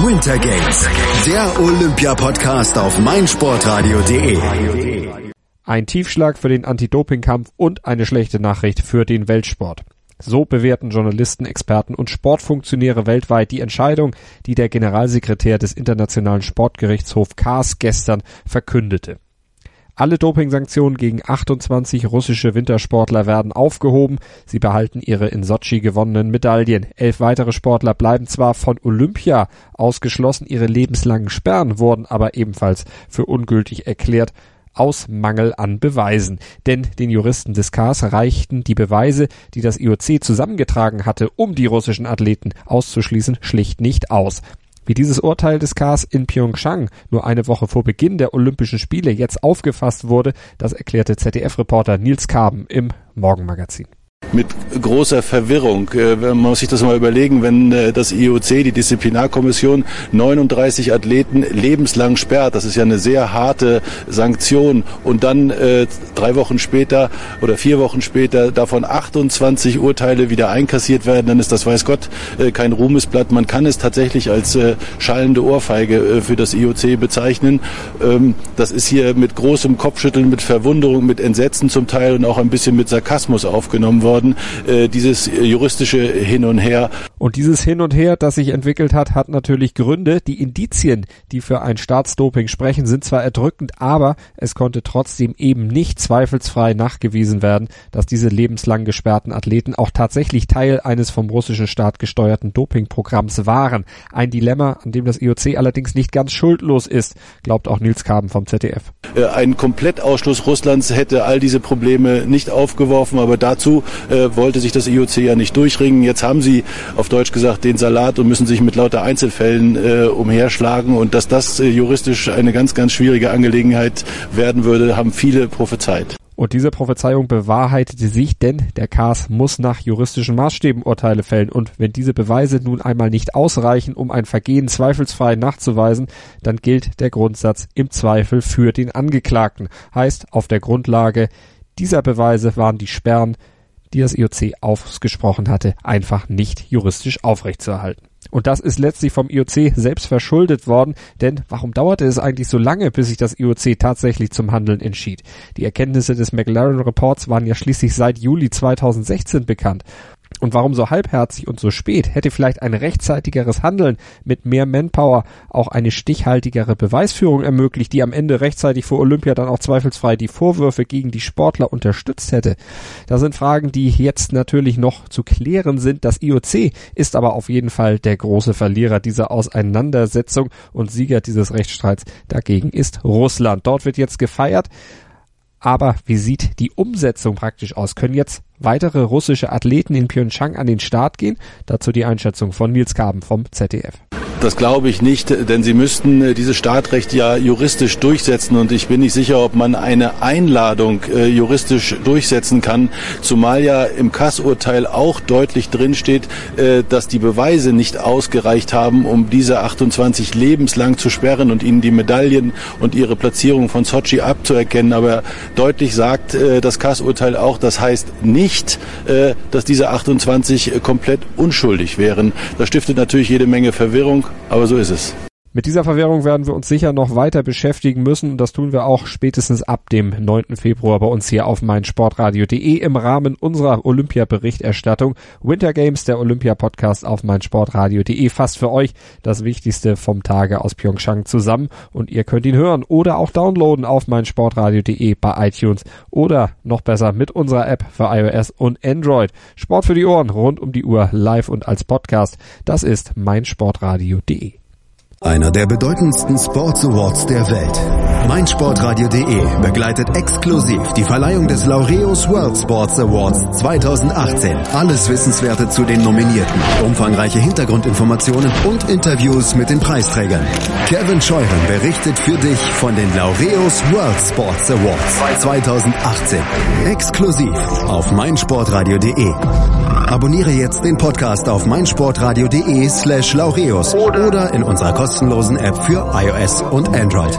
Winter Games, der Olympia-Podcast auf meinsportradio.de. Ein Tiefschlag für den Anti-Doping-Kampf und eine schlechte Nachricht für den Weltsport. So bewerten Journalisten, Experten und Sportfunktionäre weltweit die Entscheidung, die der Generalsekretär des Internationalen Sportgerichtshofs CAS gestern verkündete. Alle Dopingsanktionen gegen 28 russische Wintersportler werden aufgehoben. Sie behalten ihre in Sochi gewonnenen Medaillen. Elf weitere Sportler bleiben zwar von Olympia ausgeschlossen, ihre lebenslangen Sperren wurden aber ebenfalls für ungültig erklärt aus Mangel an Beweisen. Denn den Juristen des KAS reichten die Beweise, die das IOC zusammengetragen hatte, um die russischen Athleten auszuschließen, schlicht nicht aus. Wie dieses Urteil des KAS in Pyeongchang nur eine Woche vor Beginn der Olympischen Spiele jetzt aufgefasst wurde, das erklärte ZDF-Reporter Nils Kaben im Morgenmagazin mit großer Verwirrung. Äh, man muss sich das mal überlegen, wenn äh, das IOC, die Disziplinarkommission, 39 Athleten lebenslang sperrt, das ist ja eine sehr harte Sanktion, und dann äh, drei Wochen später oder vier Wochen später davon 28 Urteile wieder einkassiert werden, dann ist das, weiß Gott, kein Ruhmesblatt. Man kann es tatsächlich als schallende Ohrfeige für das IOC bezeichnen. Ähm, das ist hier mit großem Kopfschütteln, mit Verwunderung, mit Entsetzen zum Teil und auch ein bisschen mit Sarkasmus aufgenommen worden worden, äh, dieses juristische Hin und Her. Und dieses Hin und Her, das sich entwickelt hat, hat natürlich Gründe. Die Indizien, die für ein Staatsdoping sprechen, sind zwar erdrückend, aber es konnte trotzdem eben nicht zweifelsfrei nachgewiesen werden, dass diese lebenslang gesperrten Athleten auch tatsächlich Teil eines vom russischen Staat gesteuerten Dopingprogramms waren. Ein Dilemma, an dem das IOC allerdings nicht ganz schuldlos ist, glaubt auch Nils Kaben vom ZDF. Äh, ein Komplettausschluss Russlands hätte all diese Probleme nicht aufgeworfen, aber dazu äh, wollte sich das IOC ja nicht durchringen. Jetzt haben sie auf Deutsch gesagt den Salat und müssen sich mit lauter Einzelfällen äh, umherschlagen. Und dass das äh, juristisch eine ganz, ganz schwierige Angelegenheit werden würde, haben viele prophezeit. Und diese Prophezeiung bewahrheitete sich, denn der KAS muss nach juristischen Maßstäben Urteile fällen. Und wenn diese Beweise nun einmal nicht ausreichen, um ein Vergehen zweifelsfrei nachzuweisen, dann gilt der Grundsatz im Zweifel für den Angeklagten. Heißt, auf der Grundlage dieser Beweise waren die Sperren die das IOC ausgesprochen hatte, einfach nicht juristisch aufrechtzuerhalten. Und das ist letztlich vom IOC selbst verschuldet worden, denn warum dauerte es eigentlich so lange, bis sich das IOC tatsächlich zum Handeln entschied? Die Erkenntnisse des McLaren Reports waren ja schließlich seit Juli 2016 bekannt. Und warum so halbherzig und so spät? Hätte vielleicht ein rechtzeitigeres Handeln mit mehr Manpower auch eine stichhaltigere Beweisführung ermöglicht, die am Ende rechtzeitig vor Olympia dann auch zweifelsfrei die Vorwürfe gegen die Sportler unterstützt hätte? Das sind Fragen, die jetzt natürlich noch zu klären sind. Das IOC ist aber auf jeden Fall der große Verlierer dieser Auseinandersetzung und Sieger dieses Rechtsstreits dagegen ist Russland. Dort wird jetzt gefeiert. Aber wie sieht die Umsetzung praktisch aus? Können jetzt weitere russische Athleten in Pyeongchang an den Start gehen? Dazu die Einschätzung von Nils Kaben vom ZDF. Das glaube ich nicht, denn sie müssten äh, dieses Startrecht ja juristisch durchsetzen und ich bin nicht sicher, ob man eine Einladung äh, juristisch durchsetzen kann, zumal ja im Kassurteil auch deutlich drinsteht, äh, dass die Beweise nicht ausgereicht haben, um diese 28 lebenslang zu sperren und ihnen die Medaillen und ihre Platzierung von Sochi abzuerkennen. Aber deutlich sagt das Kassurteil auch, das heißt nicht, dass diese 28 äh, komplett unschuldig wären. Das stiftet natürlich jede Menge Verwirrung aber so ist es. Mit dieser Verwährung werden wir uns sicher noch weiter beschäftigen müssen und das tun wir auch spätestens ab dem 9. Februar bei uns hier auf meinsportradio.de im Rahmen unserer Olympia-Berichterstattung. Winter Games, der Olympia-Podcast auf meinsportradio.de fasst für euch das Wichtigste vom Tage aus Pyeongchang zusammen und ihr könnt ihn hören oder auch downloaden auf meinsportradio.de bei iTunes oder noch besser mit unserer App für iOS und Android. Sport für die Ohren rund um die Uhr live und als Podcast. Das ist meinsportradio.de. Einer der bedeutendsten Sports Awards der Welt. meinsportradio.de begleitet exklusiv die Verleihung des Laureus World Sports Awards 2018. Alles Wissenswerte zu den Nominierten, umfangreiche Hintergrundinformationen und Interviews mit den Preisträgern. Kevin Scheuren berichtet für dich von den Laureus World Sports Awards 2018. Exklusiv auf meinsportradio.de. Abonniere jetzt den Podcast auf meinsportradio.de slash laureus oder in unserer kostenlosen App für iOS und Android.